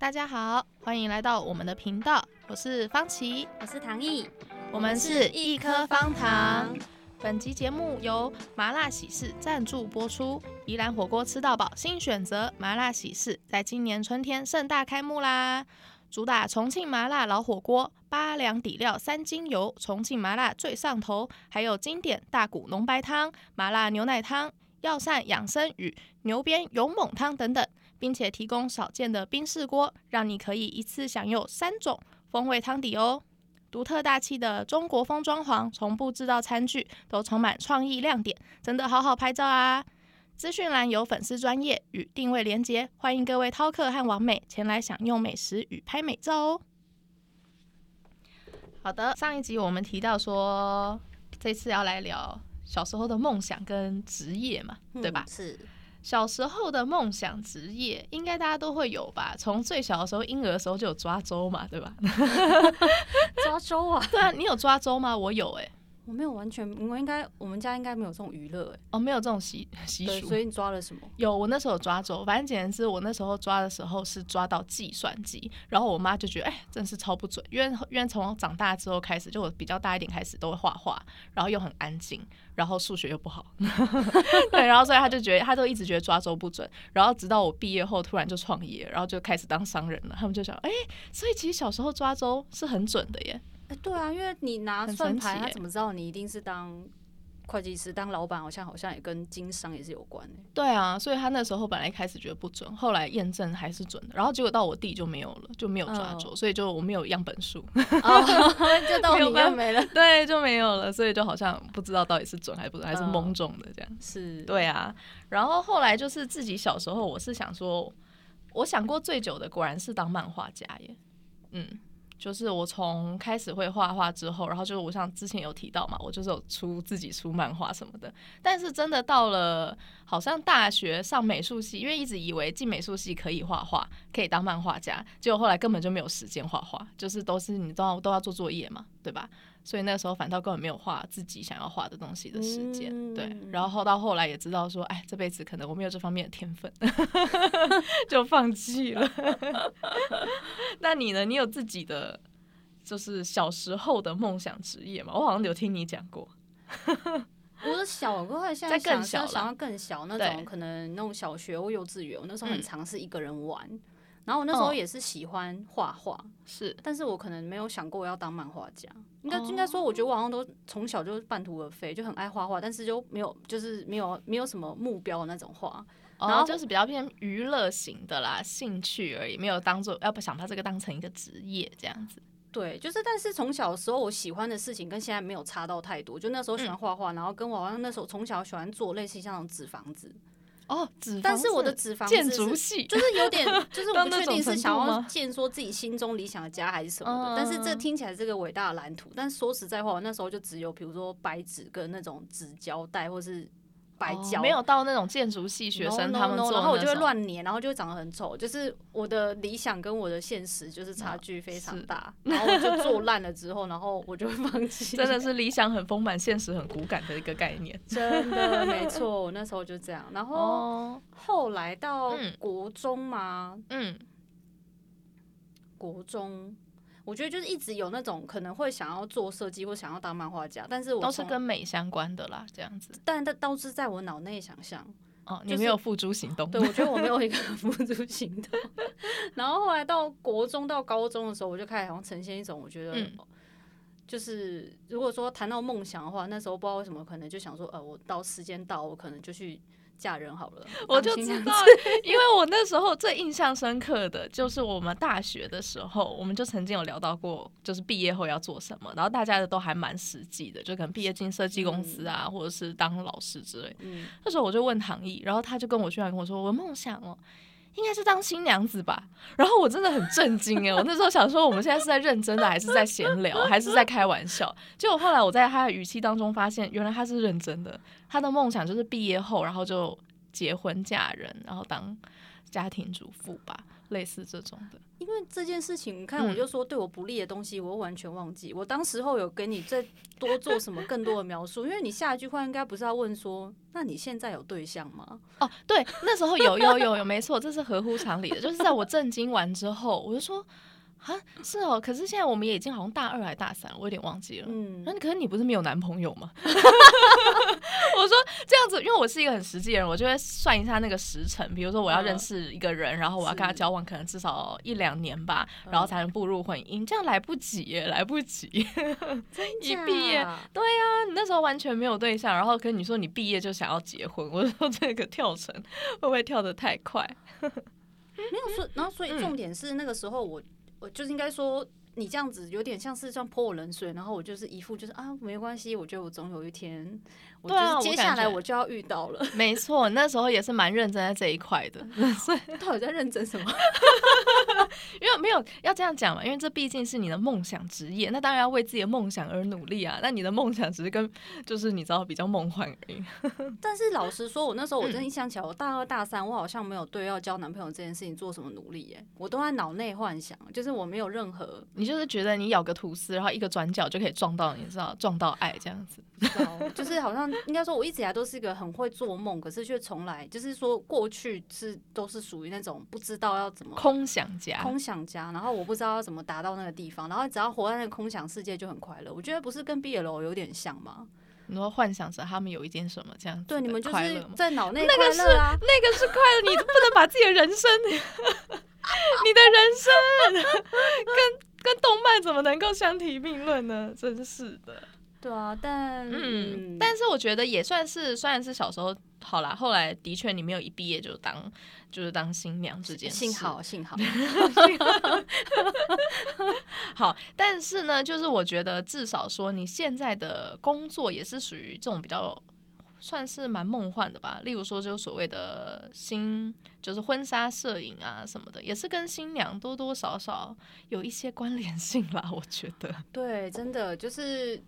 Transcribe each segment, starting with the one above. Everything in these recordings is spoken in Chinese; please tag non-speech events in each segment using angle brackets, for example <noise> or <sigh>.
大家好，欢迎来到我们的频道，我是方琦，我是唐毅，我们是一颗方糖。本集节目由麻辣喜事赞助播出。宜兰火锅吃到饱新选择麻辣喜事，在今年春天盛大开幕啦！主打重庆麻辣老火锅，八两底料三斤油，重庆麻辣最上头，还有经典大骨浓白汤、麻辣牛奶汤、药膳养生与牛鞭勇猛汤等等。并且提供少见的冰室锅，让你可以一次享用三种风味汤底哦。独特大气的中国风装潢，从布置到餐具都充满创意亮点，真的好好拍照啊！资讯栏有粉丝专业与定位连接，欢迎各位饕客和网美前来享用美食与拍美照哦。好的，上一集我们提到说，这次要来聊小时候的梦想跟职业嘛，嗯、对吧？是。小时候的梦想职业，应该大家都会有吧？从最小的时候，婴儿的时候就有抓周嘛，对吧？<laughs> 抓周啊？对啊，你有抓周吗？我有哎、欸。我没有完全，我应该我们家应该没有这种娱乐哎。哦，没有这种习 <laughs> 习俗。所以你抓了什么？有，我那时候有抓周，反正简直是我那时候抓的时候是抓到计算机，然后我妈就觉得哎、欸，真是超不准，因为因为从长大之后开始，就我比较大一点开始都会画画，然后又很安静，然后数学又不好，<laughs> 对，然后所以她就觉得她就一直觉得抓周不准，然后直到我毕业后突然就创业，然后就开始当商人了，他们就想哎、欸，所以其实小时候抓周是很准的耶。哎，对啊，因为你拿算盘，他怎么知道你一定是当会计师、当老板？好像好像也跟经商也是有关的。对啊，所以他那时候本来一开始觉得不准，后来验证还是准的。然后结果到我弟就没有了，就没有抓周，oh. 所以就我没有样本数，oh, <laughs> 就到你就没了。对，就没有了，所以就好像不知道到底是准还是不准，还是蒙中的这样。Oh. 是，对啊。然后后来就是自己小时候，我是想说，我想过最久的果然是当漫画家耶。嗯。就是我从开始会画画之后，然后就是我像之前有提到嘛，我就是有出自己出漫画什么的。但是真的到了好像大学上美术系，因为一直以为进美术系可以画画，可以当漫画家，结果后来根本就没有时间画画，就是都是你都要都要做作业嘛，对吧？所以那时候反倒根本没有画自己想要画的东西的时间，嗯、对。然后到后来也知道说，哎，这辈子可能我没有这方面的天分，<laughs> 就放弃了。<laughs> 那你呢？你有自己的就是小时候的梦想职业吗？我好像有听你讲过。<laughs> 我的小时候现在更小，想要更小那种，可能那种小学或幼稚园，我那时候很尝试一个人玩。嗯然后我那时候也是喜欢画画，是，但是我可能没有想过我要当漫画家。应该应该说，我觉得我好像都从小就半途而废，就很爱画画，但是就没有就是没有没有什么目标的那种画。然后就是比较偏娱乐型的啦，兴趣而已，没有当做要不想把这个当成一个职业这样子。对，就是但是从小的时候我喜欢的事情跟现在没有差到太多。就那时候喜欢画画，然后跟我好像那时候从小喜欢做类似像那种纸房子。哦，纸，但是我的纸房子建筑系就是有点，<laughs> 就是我不确定是想要建说自己心中理想的家还是什么的。但是这听起来是个伟大的蓝图，但是说实在话，我那时候就只有比如说白纸跟那种纸胶带，或是。白胶、哦、没有到那种建筑系学生他们做 no, no, no, 然后我就会乱粘，然后就会长得很丑。就是我的理想跟我的现实就是差距非常大，然后我就做烂了之后，然后我就会放弃。真的是理想很丰满，现实很骨感的一个概念。真的没错，我那时候就这样。然后后来到国中嘛，嗯，国中。我觉得就是一直有那种可能会想要做设计或想要当漫画家，但是我都是跟美相关的啦，这样子。但它都是在我脑内想象哦，你没有付诸行动。对，我觉得我没有一个 <laughs> 付诸行动。然后后来到国中到高中的时候，我就开始好像呈现一种，我觉得就是如果说谈到梦想的话，那时候不知道为什么可能就想说，呃，我到时间到，我可能就去。嫁人好了，<laughs> 我就知道，<laughs> 因为我那时候最印象深刻的就是我们大学的时候，我们就曾经有聊到过，就是毕业后要做什么，然后大家的都还蛮实际的，就可能毕业进设计公司啊，或者是当老师之类。嗯，那时候我就问唐毅，然后他就跟我居然跟我说，我的梦想哦，应该是当新娘子吧。然后我真的很震惊哎，我那时候想说，我们现在是在认真的，还是在闲聊，还是在开玩笑？结果后来我在他的语气当中发现，原来他是认真的。他的梦想就是毕业后，然后就结婚嫁人，然后当家庭主妇吧。类似这种的。因为这件事情，你看，我就说对我不利的东西，我完全忘记。嗯、我当时候有给你再多做什么更多的描述，因为你下一句话应该不是要问说，那你现在有对象吗？哦，对，那时候有有有有，没错，这是合乎常理的。就是在我震惊完之后，我就说。啊，是哦，可是现在我们也已经好像大二还大三，我有点忘记了。嗯，那可是你不是没有男朋友吗？<laughs> <laughs> 我说这样子，因为我是一个很实际的人，我就会算一下那个时辰。比如说我要认识一个人，然后我要跟他交往，可能至少一两年吧，然后才能步入婚姻。这样来不及耶，来不及。<laughs> 一毕业，对呀，你那时候完全没有对象，然后跟你说你毕业就想要结婚，我说这个跳绳会不会跳得太快？没有说，然后所以重点是那个时候我。我就是应该说，你这样子有点像是像泼我冷水，然后我就是一副就是啊，没关系，我觉得我总有一天，我就是接下来我就要遇到了。没错，那时候也是蛮认真在这一块的。<laughs> 所以到底在认真什么？<laughs> 因为没有要这样讲嘛，因为这毕竟是你的梦想职业，那当然要为自己的梦想而努力啊。那你的梦想只是跟就是你知道比较梦幻而已。<laughs> 但是老实说，我那时候我真的想起来，我大二大三，我好像没有对要交男朋友这件事情做什么努力耶、欸，我都在脑内幻想，就是我没有任何，你就是觉得你咬个吐司，然后一个转角就可以撞到，你知道撞到爱这样子，就是好像应该说，我一直以来都是一个很会做梦，可是却从来就是说过去是都是属于那种不知道要怎么空想家。空想家，然后我不知道要怎么达到那个地方，然后只要活在那个空想世界就很快乐。我觉得不是跟 BL 有点像吗？你说幻想着他们有一件什么这样？对，你们就是在脑内、啊、那个是那个是快乐，你不能把自己的人生，<laughs> 你的人生 <laughs> 跟跟动漫怎么能够相提并论呢？真是的。对啊，但嗯，但是我觉得也算是，虽然是小时候好啦，后来的确你没有一毕业就当就是当新娘这件事，幸好幸好，<laughs> 好，但是呢，就是我觉得至少说你现在的工作也是属于这种比较算是蛮梦幻的吧，例如说就所谓的新就是婚纱摄影啊什么的，也是跟新娘多多少少有一些关联性啦，我觉得。对，真的就是。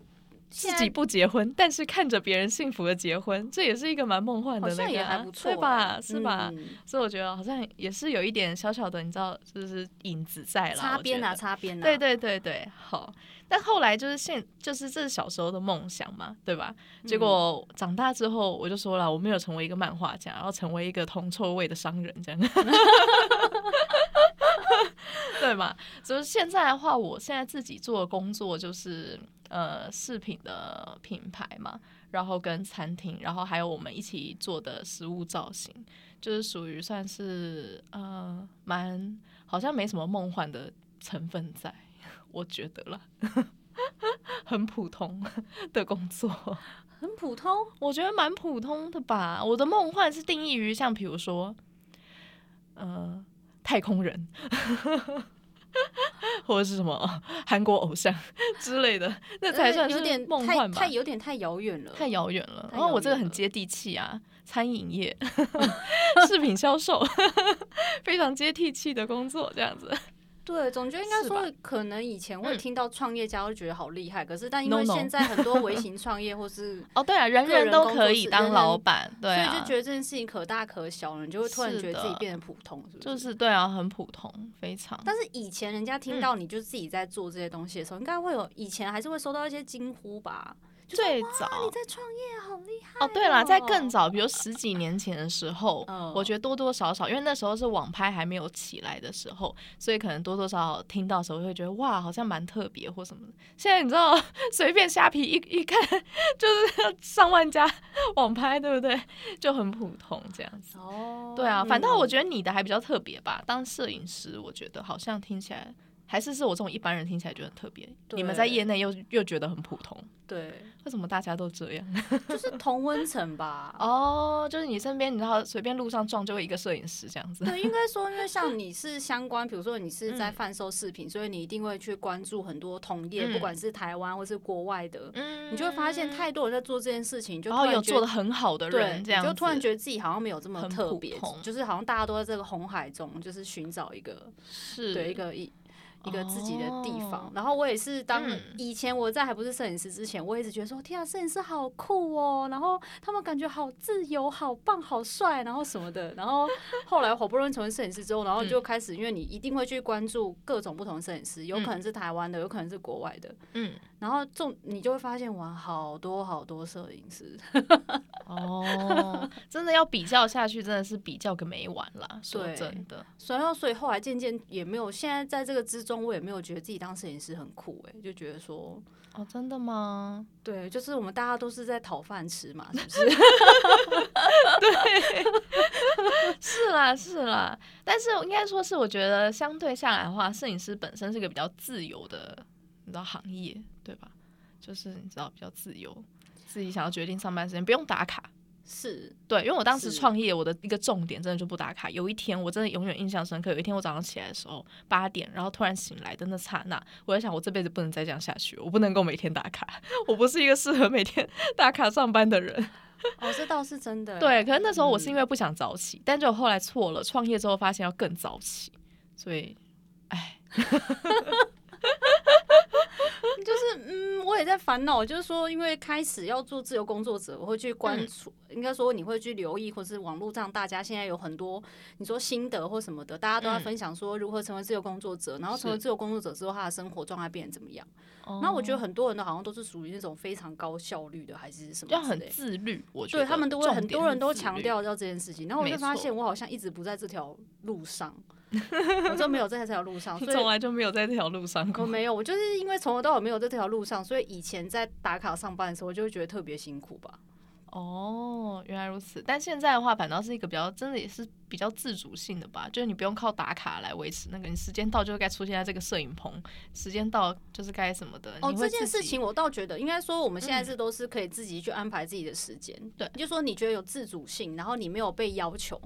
自己不结婚，但是看着别人幸福的结婚，这也是一个蛮梦幻的那个，也还不错，对吧？是吧？嗯、所以我觉得好像也是有一点小小的，你知道，就是影子在了。擦边啊，擦边啊！对对对对，好。但后来就是现，就是这是小时候的梦想嘛，对吧？结果长大之后，我就说了，我没有成为一个漫画家，然后成为一个铜臭味的商人，这样。<laughs> 对嘛？<laughs> 就是现在的话，我现在自己做的工作就是。呃，饰品的品牌嘛，然后跟餐厅，然后还有我们一起做的食物造型，就是属于算是呃，蛮好像没什么梦幻的成分在，<laughs> 我觉得了，<laughs> 很普通的工作，很普通，我觉得蛮普通的吧。我的梦幻是定义于像比如说，呃，太空人。<laughs> 或者是什么韩国偶像 <laughs> 之类的，那才算是梦幻吧？太有点太遥远了，太遥远了。然后我这个很接地气啊，餐饮业、<laughs> 饰品销售，非常接地气的工作，这样子。对，总觉得应该说，可能以前会听到创业家会觉得好厉害，可是但因为现在很多微 <laughs> 型创业或是哦，对啊，人人都可以当老板，对啊，所以就觉得这件事情可大可小了，你就会突然觉得自己变得普通，是不是？就是对啊，很普通，非常。但是以前人家听到你就自己在做这些东西的时候，应该会有以前还是会收到一些惊呼吧。最早你在创业好厉害哦！哦，对了，在更早，比如十几年前的时候，我觉得多多少少，因为那时候是网拍还没有起来的时候，所以可能多多少少听到的时候会觉得哇，好像蛮特别或什么的。现在你知道，<laughs> 随便虾皮一一看就是上万家 <laughs> 网拍，对不对？就很普通这样子。哦，对啊，反倒我觉得你的还比较特别吧。当摄影师，我觉得好像听起来还是是我这种一般人听起来觉得很特别。你们在业内又又觉得很普通。对。为什么大家都这样？<laughs> 就是同温层吧。哦，就是你身边，你知道，随便路上撞就会一个摄影师这样子。对，<laughs> 应该说，因为像你是相关，比如说你是在贩售饰品，嗯、所以你一定会去关注很多同业，嗯、不管是台湾或是国外的，嗯、你就会发现太多人在做这件事情，就然后有做的很好的人，这样就突然觉得自己好像没有这么特别，就是好像大家都在这个红海中，就是寻找一个，是对一个一。一个自己的地方。然后我也是当以前我在还不是摄影师之前，我一直觉得说天啊，摄影师好酷哦，然后他们感觉好自由、好棒、好帅，然后什么的。然后后来好不容易成为摄影师之后，然后就开始，因为你一定会去关注各种不同摄影师，有可能是台湾的，有可能是国外的，嗯。然后就你就会发现哇，好多好多摄影师哦，<laughs> 真的要比较下去，真的是比较个没完啦。说真的，所以所以后来渐渐也没有，现在在这个之中，我也没有觉得自己当摄影师很酷哎、欸，就觉得说哦，真的吗？对，就是我们大家都是在讨饭吃嘛，是不是？<laughs> 对，是啦是啦，但是应该说是我觉得相对下来的话，摄影师本身是个比较自由的。你知道行业对吧？就是你知道比较自由，自己想要决定上班时间，不用打卡。是对，因为我当时创业，我的一个重点真的就不打卡。有一天我真的永远印象深刻，有一天我早上起来的时候八点，然后突然醒来的那刹那，我在想我这辈子不能再这样下去，我不能够每天打卡，<laughs> 我不是一个适合每天 <laughs> 打卡上班的人。<laughs> 哦，这倒是真的。对，可是那时候我是因为不想早起，嗯、但就后来错了，创业之后发现要更早起，所以，哎。就是嗯，我也在烦恼，就是说，因为开始要做自由工作者，我会去关注，嗯、应该说你会去留意，或是网络上大家现在有很多你说心得或什么的，大家都在分享说如何成为自由工作者，嗯、然后成为自由工作者之后他的生活状态变得怎么样。那我觉得很多人都好像都是属于那种非常高效率的，还是什么？要很自律，我觉得对他们都会很多人都强调要这件事情，然后我就发现我好像一直不在这条路上。<laughs> 我就没有在这条路上，<laughs> 所以从来就没有在这条路上过。我没有，我就是因为从头到尾没有在这条路上，所以以前在打卡上班的时候，我就会觉得特别辛苦吧。哦，原来如此。但现在的话，反倒是一个比较真的也是比较自主性的吧，就是你不用靠打卡来维持那个，你时间到就该出现在这个摄影棚，时间到就是该什么的。哦，这件事情我倒觉得，应该说我们现在是都是可以自己去安排自己的时间。对，就说你觉得有自主性，然后你没有被要求。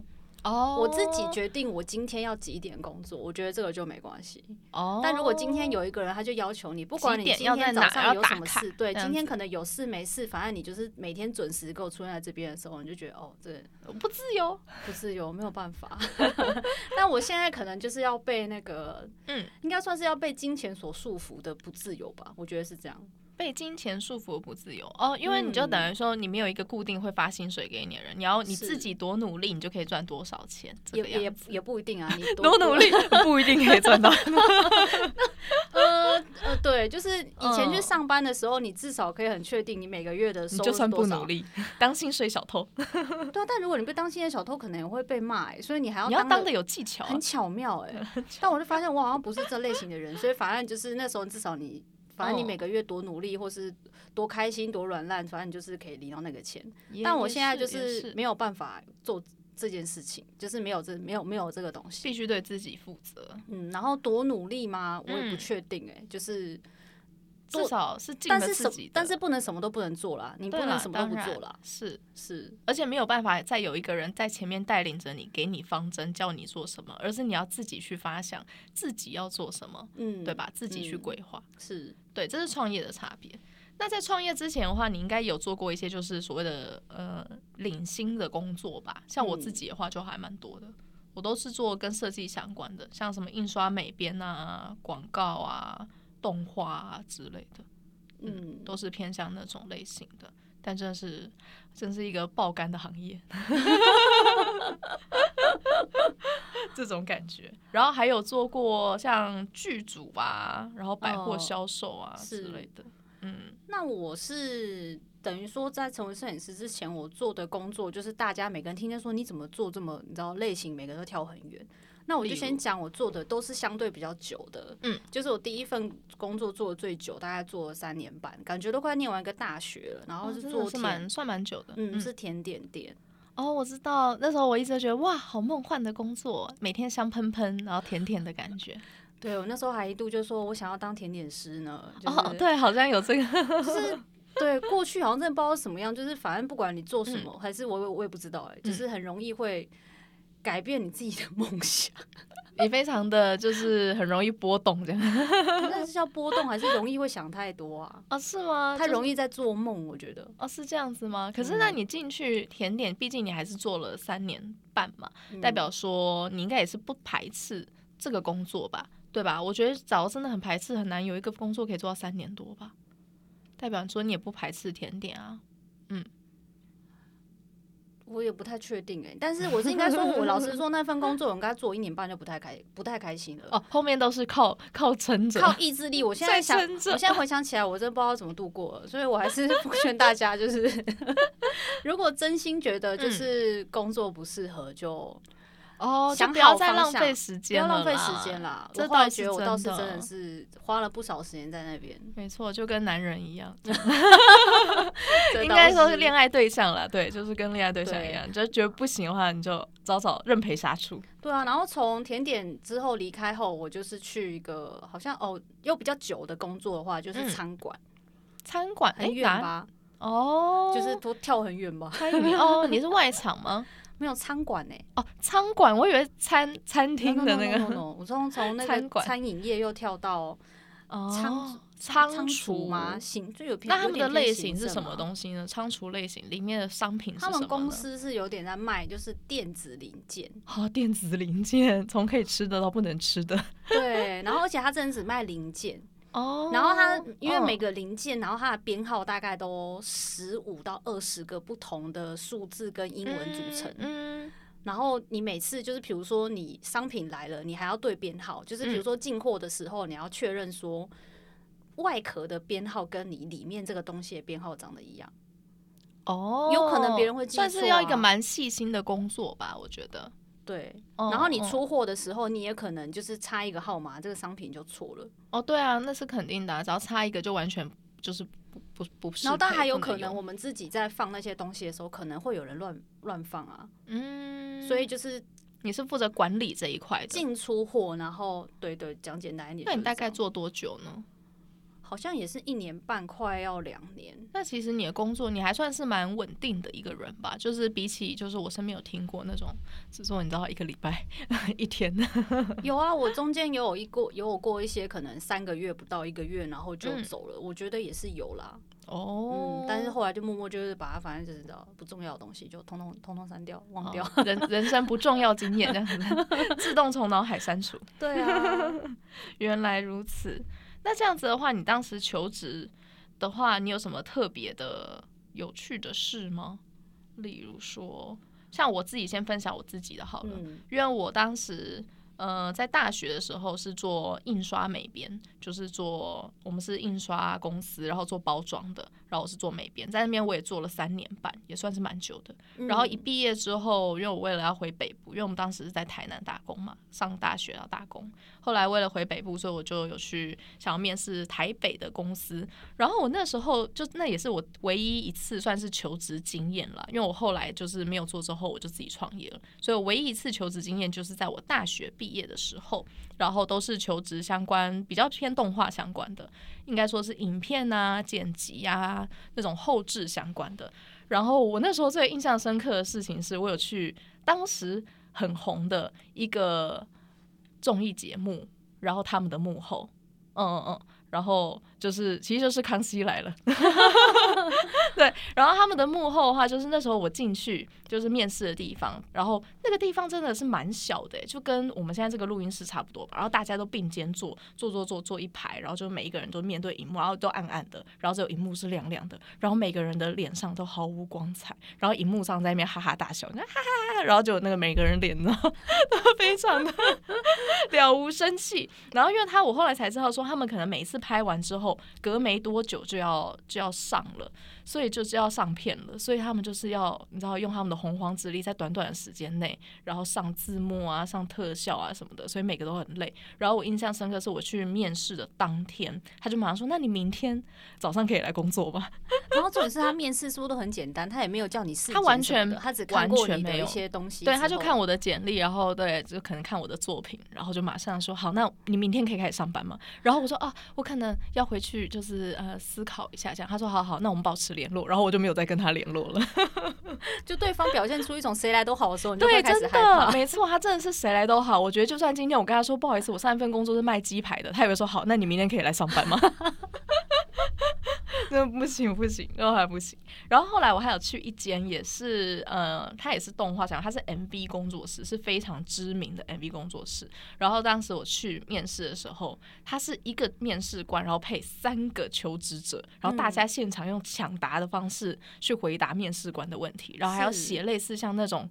哦，oh, 我自己决定我今天要几点工作，我觉得这个就没关系。哦，oh, 但如果今天有一个人，他就要求你，不管你今天早上有什么事，对，今天可能有事没事，反正你就是每天准时给我出现在这边的时候，你就觉得哦，这不自由，不自由，没有办法。<laughs> 但我现在可能就是要被那个，嗯，应该算是要被金钱所束缚的不自由吧，我觉得是这样。被金钱束缚不自由哦，因为你就等于说你没有一个固定会发薪水给你的人，你要你自己多努力，你就可以赚多少钱。也也也不一定啊，你 <laughs> 多努力 <laughs> 不一定可以赚到。<laughs> 呃呃，对，就是以前去上班的时候，你至少可以很确定你每个月的收入多少。就算不努力，当薪水小偷。对啊，但如果你被当薪水小偷，可能也会被骂哎，所以你还要你要当的有技巧，很巧妙哎。但我就发现我好像不是这类型的人，所以反正就是那时候至少你。反正你每个月多努力，或是多开心、多软烂，反正你就是可以领到那个钱。但我现在就是没有办法做这件事情，就是没有这没有没有这个东西，必须对自己负责。嗯，然后多努力吗？我也不确定哎，就是。至少是尽了自己，但是不能什么都不能做啦，你不能什么都不做啦。是是，而且没有办法再有一个人在前面带领着你，给你方针，叫你做什么，而是你要自己去发想自己要做什么，嗯，对吧？自己去规划，是对，这是创业的差别。那在创业之前的话，你应该有做过一些就是所谓的呃领薪的工作吧？像我自己的话就还蛮多的，我都是做跟设计相关的，像什么印刷美编啊、广告啊。动画啊之类的，嗯，都是偏向那种类型的，但真的是，真是一个爆肝的行业，<laughs> 这种感觉。然后还有做过像剧组啊，然后百货销售啊之类的，嗯。那我是等于说，在成为摄影师之前，我做的工作就是大家每个人听见说你怎么做这么，你知道类型，每个人都跳很远。那我就先讲，我做的都是相对比较久的，嗯，就是我第一份工作做的最久，大概做了三年半，感觉都快念完一个大学了。然后是做算蛮久的，嗯，是甜点店。哦，我知道，那时候我一直都觉得哇，好梦幻的工作，每天香喷喷，然后甜甜的感觉。<laughs> 对，我那时候还一度就说我想要当甜点师呢。哦，对，好像有这个，就是 <laughs> 对过去好像真的不知道什么样，就是反正不管你做什么，还是我我也不知道，哎，就是很容易会。改变你自己的梦想，<laughs> 你非常的就是很容易波动这样。那是叫波动还是容易会想太多啊？啊，<laughs> 是吗？太容易在做梦，我觉得。哦，是这样子吗？可是那你进去甜点，毕竟你还是做了三年半嘛，代表说你应该也是不排斥这个工作吧？对吧？我觉得找真的很排斥，很难有一个工作可以做到三年多吧。代表说你也不排斥甜点啊？嗯。我也不太确定哎、欸，但是我是应该说，我老实说，<laughs> 那份工作我应该做一年半就不太开，不太开心了。哦，后面都是靠靠撑着，靠意志力。我现在想，我现在回想起来，我真不知道怎么度过了。所以我还是 <laughs> 不劝大家，就是 <laughs> 如果真心觉得就是工作不适合就。哦，就不要再浪费时间了，不要浪费时间啦。我后来觉得我倒是真的是花了不少时间在那边。没错，就跟男人一样，<laughs> 应该说是恋爱对象了。对，就是跟恋爱对象一样，就觉得不行的话，你就早早认赔杀出。对啊，然后从甜点之后离开后，我就是去一个好像哦又比较久的工作的话，就是餐馆。餐馆很远吧？哦，就是都跳很远吧？哦，你是外场吗？<laughs> 没有餐馆呢？哦，餐馆，我以为餐餐厅的那个。No, no, no, no, no. 我从从那个餐饮业又跳到仓仓仓储吗？行，就有那他们的类型是什么东西呢？仓储类型里面的商品是什么？他们公司是有点在卖，就是电子零件。哦，电子零件，从可以吃的到不能吃的。对，然后而且他真的只卖零件。哦，然后它因为每个零件，然后它的编号大概都十五到二十个不同的数字跟英文组成。嗯，然后你每次就是比如说你商品来了，你还要对编号，就是比如说进货的时候，你要确认说外壳的编号跟你里面这个东西的编号长得一样。哦，有可能别人会算是要一个蛮细心的工作吧，我觉得。对，然后你出货的时候，你也可能就是差一个号码，这个商品就错了。哦，对啊，那是肯定的，只要差一个就完全就是不不不是。然后当然还有可能，我们自己在放那些东西的时候，可能会有人乱乱放啊。嗯，所以就是你是负责管理这一块的进出货，然后对对，讲简单一点。那你大概做多久呢？好像也是一年半，快要两年。那其实你的工作，你还算是蛮稳定的一个人吧？就是比起，就是我身边有听过那种，是说你知道一个礼拜 <laughs> 一天。<laughs> 有啊，我中间有有一过，有过一些可能三个月不到一个月，然后就走了。嗯、我觉得也是有啦。哦、嗯。但是后来就默默就是把它，反正就是知道不重要的东西就通通通通删掉，忘掉。哦、人人生不重要经验这样子，<laughs> 自动从脑海删除。对啊，原来如此。那这样子的话，你当时求职的话，你有什么特别的有趣的事吗？例如说，像我自己先分享我自己的好了，嗯、因为我当时。呃，在大学的时候是做印刷美编，就是做我们是印刷公司，然后做包装的，然后我是做美编，在那边我也做了三年半，也算是蛮久的。然后一毕业之后，因为我为了要回北部，因为我们当时是在台南打工嘛，上大学要打工。后来为了回北部，所以我就有去想要面试台北的公司。然后我那时候就那也是我唯一一次算是求职经验了，因为我后来就是没有做之后，我就自己创业了。所以我唯一一次求职经验就是在我大学毕业的时候，然后都是求职相关，比较偏动画相关的，应该说是影片啊、剪辑啊那种后置相关的。然后我那时候最印象深刻的事情是，我有去当时很红的一个综艺节目，然后他们的幕后，嗯嗯嗯。然后就是，其实就是康熙来了，<laughs> 对。然后他们的幕后的话，就是那时候我进去就是面试的地方，然后那个地方真的是蛮小的，就跟我们现在这个录音室差不多吧。然后大家都并肩坐，坐坐坐坐一排，然后就每一个人都面对荧幕，然后都暗暗的，然后只有荧幕是亮亮的，然后每个人的脸上都毫无光彩，然后荧幕上在那边哈哈大笑，哈哈哈，然后就那个每个人脸呢都非常的了无生气。然后因为他，我后来才知道说，他们可能每一次。拍完之后，隔没多久就要就要上了，所以就是要上片了，所以他们就是要你知道用他们的洪荒之力，在短短的时间内，然后上字幕啊、上特效啊什么的，所以每个都很累。然后我印象深刻是我去面试的当天，他就马上说：“那你明天早上可以来工作吧？” <laughs> 然后重点是他面试是不是都很简单？他也没有叫你试，他完全他只看过你的一些东西，对，他就看我的简历，然后对，就可能看我的作品，然后就马上说：“好，那你明天可以开始上班吗？”然后我说：“啊，我可能要回去，就是呃思考一下这样。”他说：“好好，那我们保持联络。”然后我就没有再跟他联络了。<laughs> 就对方表现出一种谁来都好的时候，你就会开始害怕。没错，他真的是谁来都好。我觉得就算今天我跟他说不好意思，我上一份工作是卖鸡排的，他也会说好，那你明天可以来上班吗？真的不行不行，然后还不行。然后后来我还有去一间，也是呃，它也是动画厂，它是 MV 工作室，是非常知名的 MV 工作室。然后当时我去面试的时候，他是一个面试官，然后配三个求职者，然后大家现场用抢答的方式去回答面试官的问题，然后还要写类似像那种。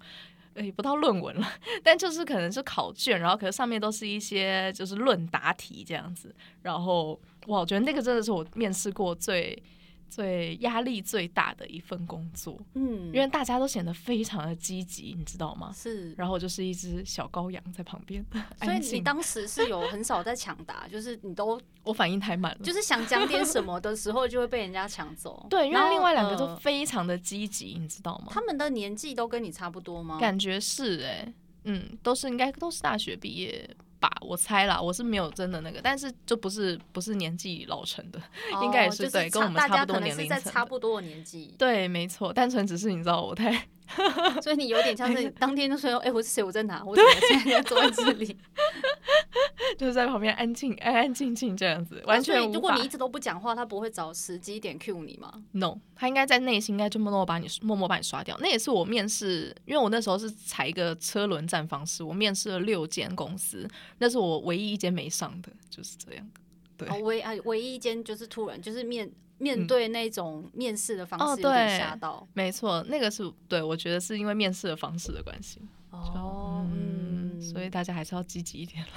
诶，不到论文了，<laughs> 但就是可能是考卷，然后可能上面都是一些就是论答题这样子，然后哇，我觉得那个真的是我面试过最。最压力最大的一份工作，嗯，因为大家都显得非常的积极，你知道吗？是，然后我就是一只小羔羊在旁边，<laughs> 所以你当时是有很少在抢答，<laughs> 就是你都我反应太慢了，就是想讲点什么的时候就会被人家抢走。<laughs> 对，因为另外两个都非常的积极，呃，你知道吗？他们的年纪都跟你差不多吗？感觉是哎，欸，嗯，都是应该都是大学毕业。吧，我猜啦，我是没有真的那个，但是就不是不是年纪老成的，哦、应该也是、就是、对，跟我们差不多年龄层，差不多的年纪。对，没错，单纯只是你知道我太。所以你有点像是当天就说，哎、欸，我是谁？我在哪？我 <laughs> 怎么现在坐在这里？就是在旁边安静、安安静静这样子，完全。如果你一直都不讲话，他不会找时机点 cue 你吗？No，他应该在内心应该就默默把你默默把你刷掉。那也是我面试，因为我那时候是采一个车轮战方式，我面试了六间公司，那是我唯一一间没上的，就是这样。对，哦、唯啊唯一一间就是突然就是面。面对那种面试的方式有点吓到，嗯哦、没错，那个是对，我觉得是因为面试的方式的关系。哦，嗯，所以大家还是要积极一点了。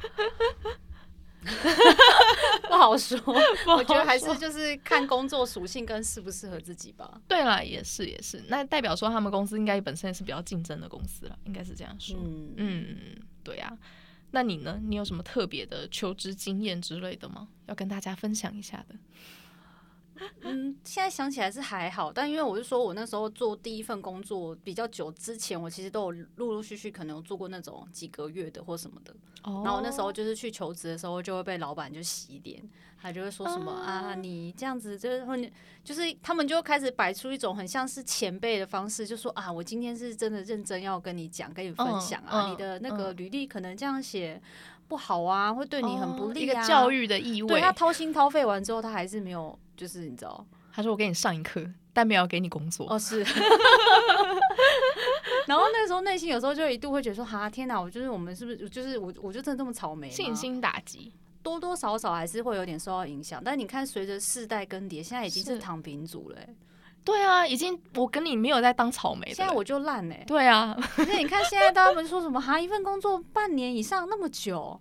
<laughs> <laughs> 不好说，我觉得还是就是看工作属性跟适不适合自己吧。对啦，也是也是，那代表说他们公司应该本身也是比较竞争的公司了，应该是这样说。嗯嗯，对呀、啊。那你呢？你有什么特别的求职经验之类的吗？要跟大家分享一下的？<laughs> 嗯，现在想起来是还好，但因为我是说，我那时候做第一份工作比较久之前，我其实都有陆陆续续可能有做过那种几个月的或什么的。哦。然后那时候就是去求职的时候，就会被老板就洗脸，他就会说什么啊，啊，你这样子就是会，就是他们就开始摆出一种很像是前辈的方式，就说啊，我今天是真的认真要跟你讲，跟你分享啊，嗯、你的那个履历可能这样写不好啊，会对你很不利啊。一个教育的意味。对，他掏心掏肺完之后，他还是没有。就是你知道，他说我给你上一课，但没有给你工作。哦，是。<laughs> 然后那时候内心有时候就一度会觉得说，哈，天哪，我就是我们是不是就是我，我就真的这么草莓？信心打击，多多少少还是会有点受到影响。但你看，随着世代更迭，现在已经是躺平族了。对啊，已经我跟你没有在当草莓。现在我就烂哎。对啊，可是你看现在大家们说什么哈，一份工作半年以上那么久。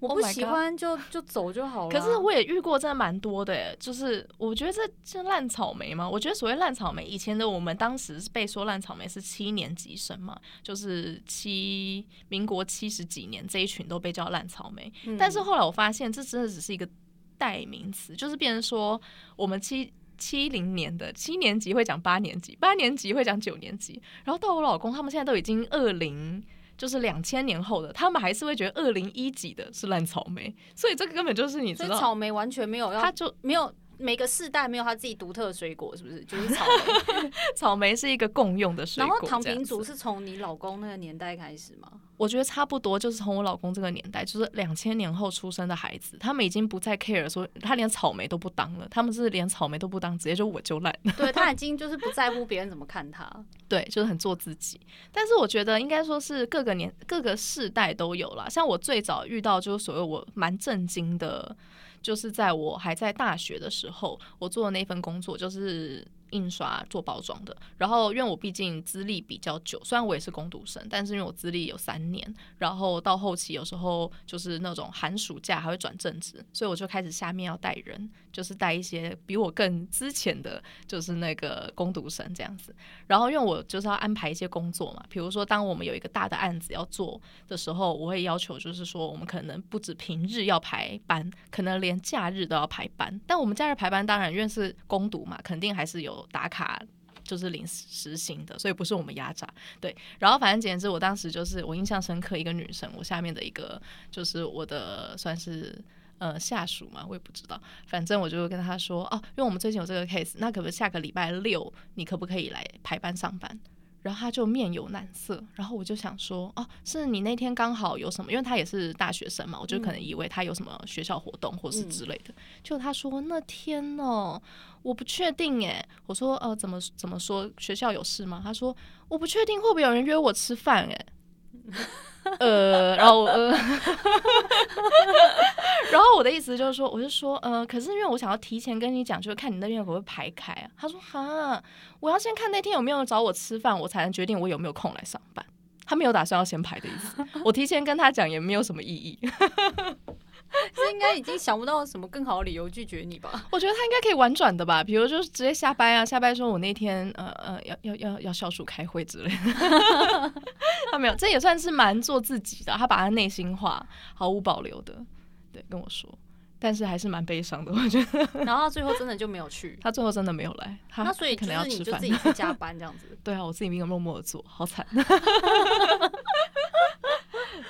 我不喜欢就、oh、就走就好了。可是我也遇过真的蛮多的耶，就是我觉得这这烂草莓嘛。我觉得所谓烂草莓，以前的我们当时是被说烂草莓是七年级生嘛，就是七民国七十几年这一群都被叫烂草莓。嗯。但是后来我发现这真的只是一个代名词，就是变成说我们七七零年的七年级会讲八年级，八年级会讲九年级，然后到我老公他们现在都已经二零。就是两千年后的，他们还是会觉得二零一几的是烂草莓，所以这个根本就是你知道，草莓完全没有要，他就没有。每个世代没有他自己独特的水果，是不是？<laughs> 就是草莓，草莓是一个共用的水果。然后躺平族是从你老公那个年代开始吗？我觉得差不多，就是从我老公这个年代，就是两千年后出生的孩子，他们已经不再 care 说他连草莓都不当了，他们是连草莓都不当，直接就我就烂。<laughs> <laughs> 对，他已经就是不在乎别人怎么看他，对，就是很做自己。但是我觉得应该说是各个年各个世代都有啦。像我最早遇到就是所谓我蛮震惊的。就是在我还在大学的时候，我做的那份工作就是。印刷做包装的，然后因为我毕竟资历比较久，虽然我也是工读生，但是因为我资历有三年，然后到后期有时候就是那种寒暑假还会转正职，所以我就开始下面要带人，就是带一些比我更之前的，就是那个工读生这样子。然后因为我就是要安排一些工作嘛，比如说当我们有一个大的案子要做的时候，我会要求就是说我们可能不止平日要排班，可能连假日都要排班。但我们假日排班当然因为是攻读嘛，肯定还是有。打卡就是临时行的，所以不是我们压榨。对，然后反正简直我当时就是我印象深刻，一个女生，我下面的一个就是我的算是呃下属嘛，我也不知道，反正我就跟他说哦，因为我们最近有这个 case，那可不可以下个礼拜六你可不可以来排班上班？然后他就面有难色，然后我就想说，哦，是你那天刚好有什么？因为他也是大学生嘛，我就可能以为他有什么学校活动或是之类的。就他说那天哦，我不确定诶。我说呃，怎么怎么说？学校有事吗？他说我不确定会不会有人约我吃饭哎。呃，然后呃，<laughs> 然后我的意思就是说，我就说，呃，可是因为我想要提前跟你讲，就是看你那边会不会排开啊。他说，哈，我要先看那天有没有人找我吃饭，我才能决定我有没有空来上班。他没有打算要先排的意思，我提前跟他讲也没有什么意义。<laughs> 这应该已经想不到什么更好的理由拒绝你吧？我觉得他应该可以婉转的吧，比如就是直接下班啊，下班说我那天呃呃要要要要小暑开会之类的。<laughs> 他没有，这也算是蛮做自己的，他把他内心话毫无保留的对跟我说，但是还是蛮悲伤的，我觉得。然后他最后真的就没有去，他最后真的没有来，他那所以可能要吃饭，你就自己去加班这样子。<laughs> 对啊，我自己没有默默的做好惨。<laughs>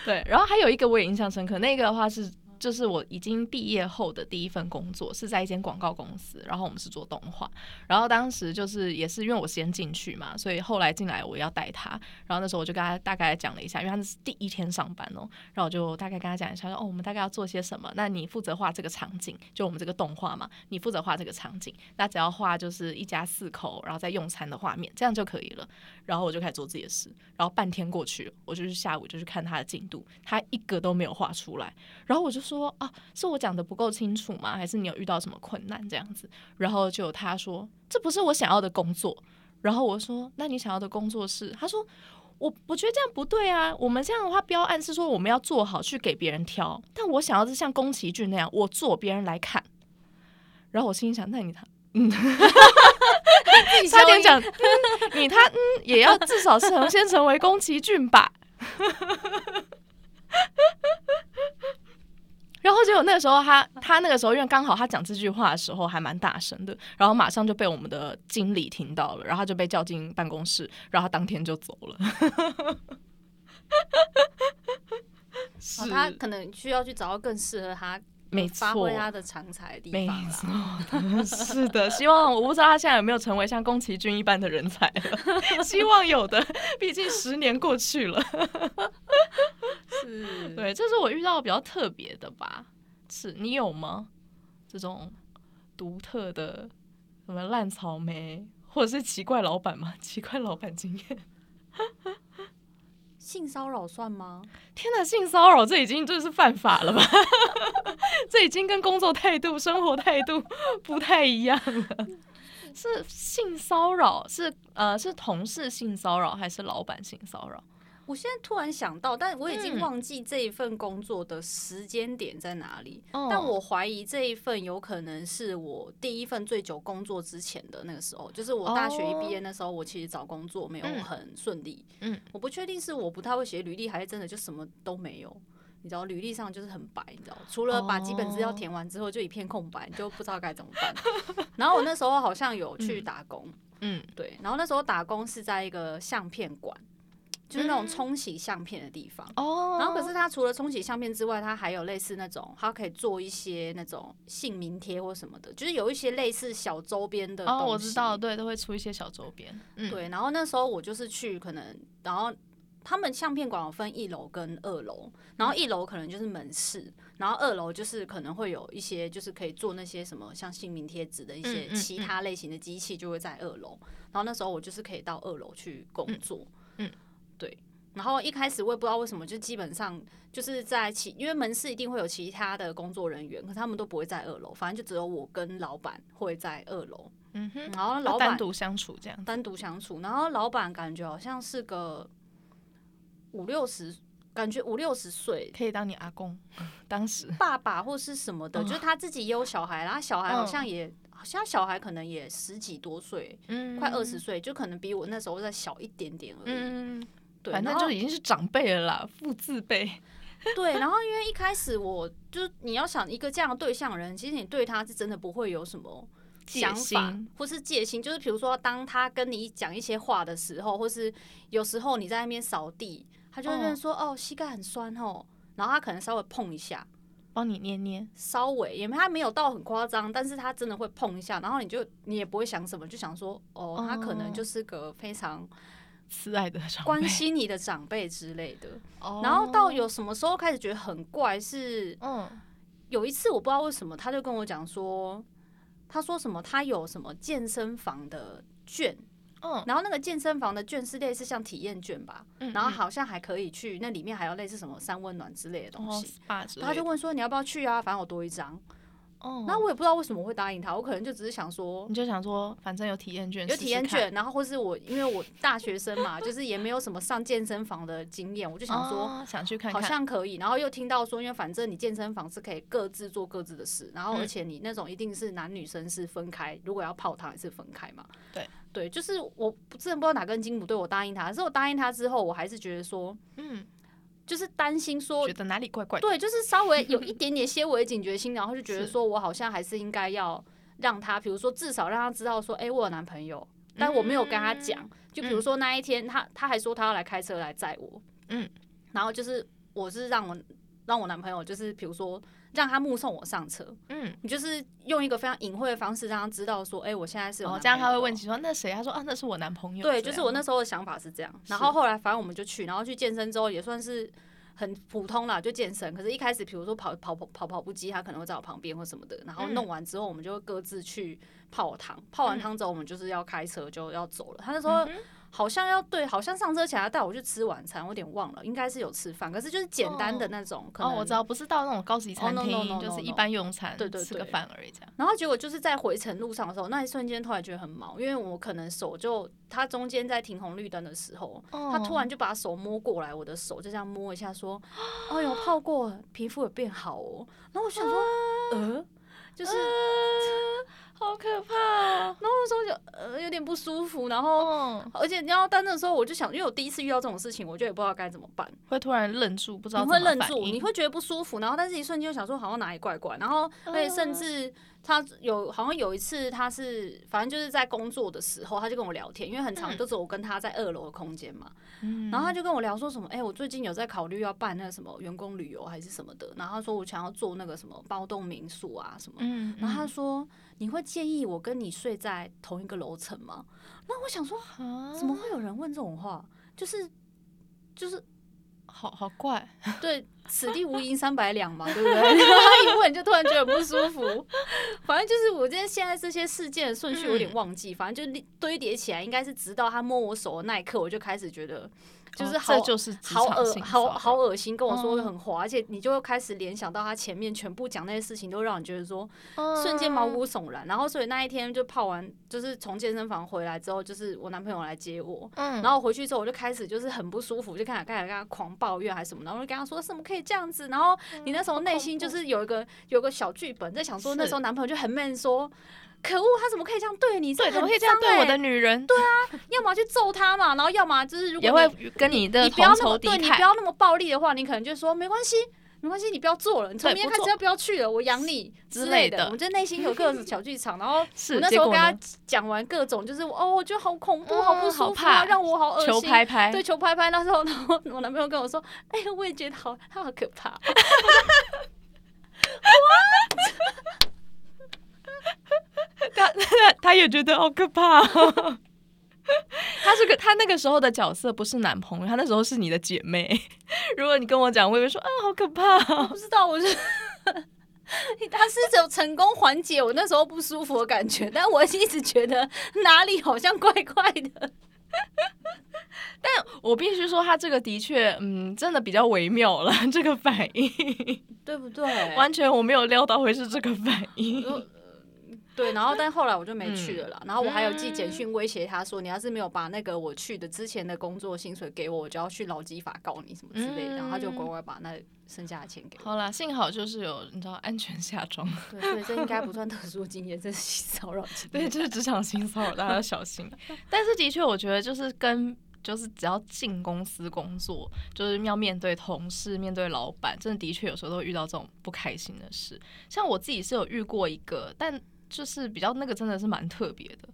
对，然后还有一个我也印象深刻，那个的话是。就是我已经毕业后的第一份工作是在一间广告公司，然后我们是做动画，然后当时就是也是因为我先进去嘛，所以后来进来我要带他，然后那时候我就跟他大概讲了一下，因为他是第一天上班哦，然后我就大概跟他讲一下说，哦，我们大概要做些什么，那你负责画这个场景，就我们这个动画嘛，你负责画这个场景，那只要画就是一家四口然后在用餐的画面，这样就可以了，然后我就开始做自己的事，然后半天过去，我就是下午就去看他的进度，他一个都没有画出来，然后我就说。啊，是我讲的不够清楚吗？还是你有遇到什么困难这样子？然后就他说这不是我想要的工作。然后我说那你想要的工作是？他说我我觉得这样不对啊。我们这样的话标案是说我们要做好去给别人挑，但我想要是像宫崎骏那样，我做别人来看。然后我心里想，那你他嗯，<laughs> 差点讲、嗯、你他嗯也要至少是能先成为宫崎骏吧。<laughs> 然后结果那个时候他他那个时候因为刚好他讲这句话的时候还蛮大声的，然后马上就被我们的经理听到了，然后他就被叫进办公室，然后他当天就走了。<laughs> 是、哦，他可能需要去找到更适合他。没错，发挥他的长才的地方没错，<laughs> 是的，希望我不知道他现在有没有成为像宫崎骏一般的人才了，<laughs> 希望有的，毕竟十年过去了。是，对，这是我遇到比较特别的吧？是你有吗？这种独特的什么烂草莓，或者是奇怪老板吗？<laughs> 奇怪老板经验。<laughs> 性骚扰算吗？天哪，性骚扰这已经就是犯法了吧？<laughs> 这已经跟工作态度、生活态度不太一样了。是性骚扰，是呃，是同事性骚扰还是老板性骚扰？我现在突然想到，但我已经忘记这一份工作的时间点在哪里。嗯、但我怀疑这一份有可能是我第一份最久工作之前的那个时候，就是我大学一毕业那时候，我其实找工作没有很顺利。嗯，我不确定是我不太会写履历，还是真的就什么都没有。你知道，履历上就是很白，你知道，除了把基本资料填完之后，就一片空白，你就不知道该怎么办。然后我那时候好像有去打工，嗯，对，然后那时候打工是在一个相片馆。就是那种冲洗相片的地方哦，然后可是它除了冲洗相片之外，它还有类似那种，它可以做一些那种姓名贴或什么的，就是有一些类似小周边的东西。哦，我知道，对，都会出一些小周边。嗯，对。然后那时候我就是去，可能然后他们相片馆有分一楼跟二楼，然后一楼可能就是门市，然后二楼就是可能会有一些就是可以做那些什么像姓名贴纸的一些其他类型的机器，就会在二楼。然后那时候我就是可以到二楼去工作。嗯。对，然后一开始我也不知道为什么，就基本上就是在其，因为门市一定会有其他的工作人员，可是他们都不会在二楼，反正就只有我跟老板会在二楼。嗯哼，然后老板单独相处这样，单独相处，然后老板感觉好像是个五六十，感觉五六十岁，可以当你阿公，<laughs> 当时爸爸或是什么的，哦、就是他自己也有小孩，然后小孩好像也。哦像小孩可能也十几多岁，嗯，快二十岁，就可能比我那时候再小一点点而已。嗯，对，反正就已经是长辈了啦，父字辈。<laughs> 对，然后因为一开始我就你要想一个这样的对象人，其实你对他是真的不会有什么想法或是戒心，就是比如说当他跟你讲一些话的时候，或是有时候你在那边扫地，他就会说哦，膝盖很酸哦，然后他可能稍微碰一下。帮你捏捏，稍微，因为他没有到很夸张，但是他真的会碰一下，然后你就你也不会想什么，就想说，哦，他可能就是个非常慈爱的长辈，关心你的长辈之类的。Oh. 然后到有什么时候开始觉得很怪是，嗯，有一次我不知道为什么，他就跟我讲说，他说什么他有什么健身房的券。嗯，然后那个健身房的券是类似像体验券吧，嗯，然后好像还可以去，那里面还有类似什么三温暖之类的东西，哦，他就问说你要不要去啊？反正我多一张。哦，那我也不知道为什么会答应他，我可能就只是想说，你就想说，反正有体验券，有体验券，然后或是我因为我大学生嘛，就是也没有什么上健身房的经验，我就想说，哦，想去看看，好像可以。然后又听到说，因为反正你健身房是可以各自做各自的事，然后而且你那种一定是男女生是分开，如果要泡汤也是分开嘛。对对，就是我真的不知道哪根筋不对，我答应他，可是我答应他之后，我还是觉得说，嗯。就是担心说，觉得哪里怪怪。对，就是稍微有 <laughs> 一点点些微警觉心，然后就觉得说我好像还是应该要让他，比如说至少让他知道说，哎，我有男朋友，但我没有跟他讲。就比如说那一天，他他还说他要来开车来载我，嗯，然后就是我是让我让我男朋友，就是比如说让他目送我上车，嗯，你就是用一个非常隐晦的方式让他知道说，哎，我现在是有男朋友。这样他会问起说那谁？他说啊，那是我男朋友。对，就是我那时候的想法是这样。然后后来反正我们就去，然后去健身之后也算是。很普通啦，就健身。可是，一开始，比如说跑跑跑跑跑步机，他可能会在我旁边或什么的。然后弄完之后，我们就会各自去泡汤。泡完汤之后，我们就是要开车就要走了。他就说。好像要对，好像上车前要带我去吃晚餐，我有点忘了，应该是有吃饭，可是就是简单的那种。可能哦，我知道，不是到那种高级餐厅，就是一般用餐，对对，吃个饭而已这样。然后结果就是在回程路上的时候，那一瞬间突然觉得很毛，因为我可能手就他中间在停红绿灯的时候，他突然就把手摸过来，我的手就这样摸一下，说：“ <gasps> 哎呦，泡过，皮肤有变好哦。”然后我想说，呃，就是。好可怕啊！<laughs> 然后那时候就呃有点不舒服，然后而且你要但那时候我就想，因为我第一次遇到这种事情，我就也不知道该怎么办，会突然愣住，不知道你会愣住，你会觉得不舒服，然后但是一瞬间就想说好像哪里怪怪，然后而且甚至。他有好像有一次，他是反正就是在工作的时候，他就跟我聊天，因为很长都是我跟他在二楼的空间嘛。嗯，然后他就跟我聊说什么，哎、欸，我最近有在考虑要办那个什么员工旅游还是什么的。然后他说我想要做那个什么包栋民宿啊什么。嗯，然后他说你会介意我跟你睡在同一个楼层吗？那我想说，怎么会有人问这种话？就是就是。好好怪，对，<laughs> 此地无银三百两嘛，对不对？他 <laughs> 一问就突然觉得不舒服。反正就是我今天现在这些事件的顺序有点忘记，反正就堆叠起来，应该是直到他摸我手的那一刻，我就开始觉得。就是好，哦、就是好恶，好好恶心，跟我说的很滑，嗯、而且你就会开始联想到他前面全部讲那些事情，都让你觉得说，瞬间毛骨悚然。然后所以那一天就泡完，就是从健身房回来之后，就是我男朋友来接我，嗯、然后回去之后我就开始就是很不舒服，就开始开始跟他狂抱怨还是什么，然后就跟他说什么可以这样子？然后你那时候内心就是有一个有个小剧本在想说，那时候男朋友就很 man 说。可恶，他怎么可以这样对你？对，怎么可以这样对我的女人？对啊，要么去揍他嘛，然后要么就是如果也会跟你的你不要那么对你不要那么暴力的话，你可能就说没关系，没关系，你不要做了，你从明天开始要不要去了，我养你之类的。我们就内心有各种小剧场，然后我那时候跟他讲完各种，就是哦，我觉得好恐怖，好不舒服啊，让我好恶心。求拍拍，对，求拍拍。那时候，然后我男朋友跟我说：“哎呀，我也觉得好，他好可怕。<laughs> <laughs> <laughs> ”他他也觉得好可怕，哦。<laughs> 他是个他那个时候的角色不是男朋友，他那时候是你的姐妹。<laughs> 如果你跟我讲，我以为说啊，好可怕，哦。我不知道，我是 <laughs> 他是有成功缓解我那时候不舒服的感觉，但我一直觉得哪里好像怪怪的。但我必须说，他这个的确，嗯，真的比较微妙了，这个反应，对不对？完全我没有料到会是这个反应。对，然后但后来我就没去了啦。嗯、然后我还有寄简讯威胁他说：“你要是没有把那个我去的之前的工作薪水给我，我就要去劳基法告你什么之类的。嗯”然后他就乖乖把那剩下的钱给我。好啦，幸好就是有你知道安全下装。对，所以这应该不算特殊经验，这是性骚扰经验。对，就是职场性骚扰，大家要小心。<laughs> 但是的确，我觉得就是跟就是只要进公司工作，就是要面对同事、面对老板，真的的确有时候都会遇到这种不开心的事。像我自己是有遇过一个，但。就是比较那个真的是蛮特别的，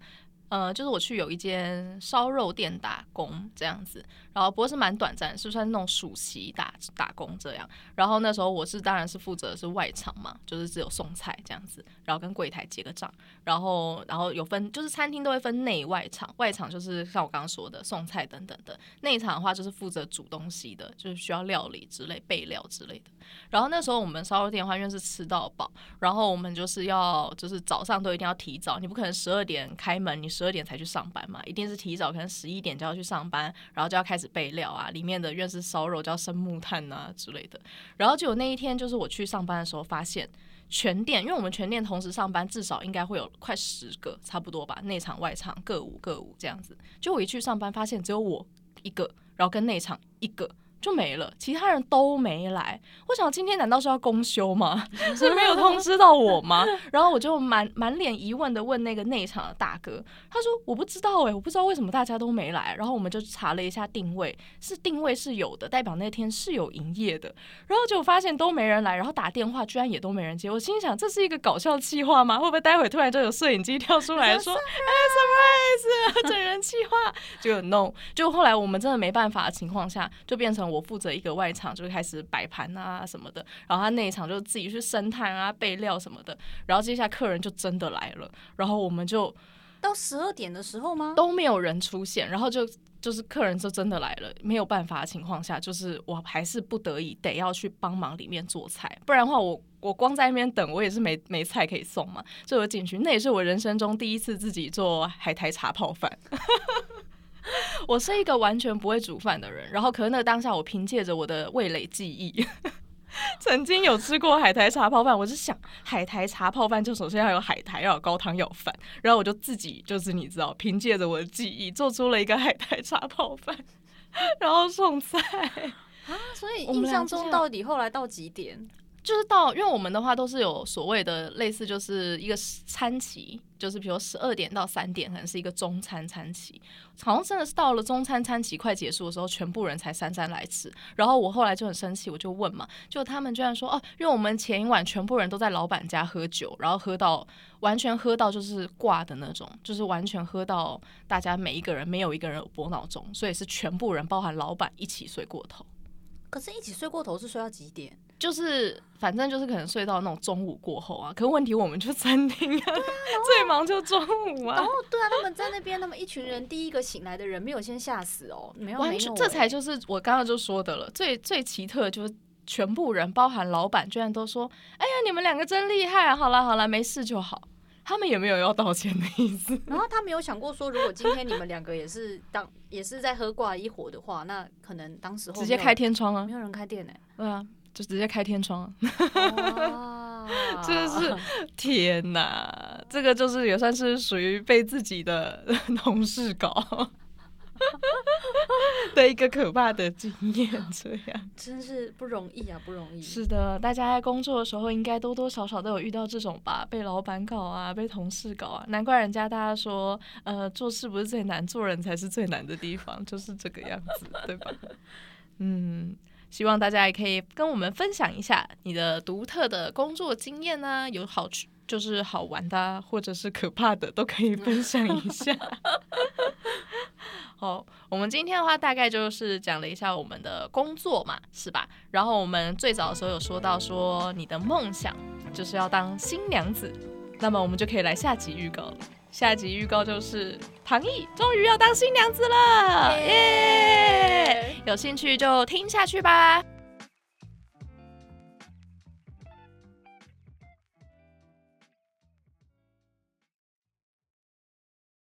呃，就是我去有一间烧肉店打工这样子，然后不过是蛮短暂，是算那种暑期打打工这样。然后那时候我是当然是负责是外场嘛，就是只有送菜这样子，然后跟柜台结个账，然后然后有分就是餐厅都会分内外场，外场就是像我刚刚说的送菜等等的，内场的话就是负责煮东西的，就是需要料理之类备料之类的。然后那时候我们烧肉店的话，因为是吃到饱，然后我们就是要就是早上都一定要提早，你不可能十二点开门，你。十二点才去上班嘛，一定是提早，可能十一点就要去上班，然后就要开始备料啊，里面的院士烧肉叫生木炭啊之类的。然后就有那一天，就是我去上班的时候，发现全店，因为我们全店同时上班，至少应该会有快十个，差不多吧，内场外场各五各五这样子。就我一去上班，发现只有我一个，然后跟内场一个。就没了，其他人都没来。我想今天难道是要公休吗？<laughs> 是没有通知到我吗？然后我就满满脸疑问的问那个内场的大哥，他说我不知道哎、欸，我不知道为什么大家都没来。然后我们就查了一下定位，是定位是有的，代表那天是有营业的。然后就发现都没人来，然后打电话居然也都没人接。我心想这是一个搞笑计划吗？会不会待会突然就有摄影机跳出来说哎 surprise 整人计划？就 no，就后来我们真的没办法的情况下，就变成我。我负责一个外场，就开始摆盘啊什么的，然后他内场就自己去生炭啊备料什么的，然后接下来客人就真的来了，然后我们就到十二点的时候吗？都没有人出现，然后就就是客人就真的来了，没有办法的情况下，就是我还是不得已得要去帮忙里面做菜，不然的话我我光在那边等，我也是没没菜可以送嘛，所以我进去，那也是我人生中第一次自己做海苔茶泡饭。<laughs> <laughs> 我是一个完全不会煮饭的人，然后可是那个当下我凭借着我的味蕾记忆，<laughs> 曾经有吃过海苔茶泡饭。我是想海苔茶泡饭就首先要有海苔，要有高汤，要有饭，然后我就自己就是你知道，凭借着我的记忆做出了一个海苔茶泡饭，<laughs> 然后送菜啊。所以印象中到底后来到几点？就是到，因为我们的话都是有所谓的类似，就是一个餐期，就是比如十二点到三点，可能是一个中餐餐期。好像真的是到了中餐餐期快结束的时候，全部人才姗姗来迟。然后我后来就很生气，我就问嘛，就他们居然说哦，因为我们前一晚全部人都在老板家喝酒，然后喝到完全喝到就是挂的那种，就是完全喝到大家每一个人没有一个人有拨闹钟，所以是全部人包含老板一起睡过头。可是，一起睡过头是睡到几点？就是反正就是可能睡到那种中午过后啊。可问题我们就餐厅啊，最忙就中午啊。然后对啊，他们在那边，那么一群人，第一个醒来的人没有先吓死哦，没有，没有，这才就是我刚刚就说的了。最最奇特就是全部人，包含老板，居然都说：“哎呀，你们两个真厉害啊！好了好了，没事就好。”他们也没有要道歉的意思。然后他没有想过说，如果今天你们两个也是当也是在喝挂一伙的话，那可能当时候直接开天窗啊，没有人开店呢。对啊，就直接开天窗啊。<laughs> 真的是天哪，这个就是也算是属于被自己的 <laughs> 同事搞。的一个可怕的经验，<laughs> 这样真是不容易啊，不容易。是的，大家在工作的时候，应该多多少少都有遇到这种吧，被老板搞啊，被同事搞啊。难怪人家大家说，呃，做事不是最难，做人才是最难的地方，就是这个样子，对吧？嗯，希望大家也可以跟我们分享一下你的独特的工作经验呢，有好处就是好玩的，或者是可怕的，都可以分享一下。<laughs> 好，我们今天的话大概就是讲了一下我们的工作嘛，是吧？然后我们最早的时候有说到说你的梦想就是要当新娘子，那么我们就可以来下集预告了。下集预告就是唐毅终于要当新娘子了，耶！有兴趣就听下去吧。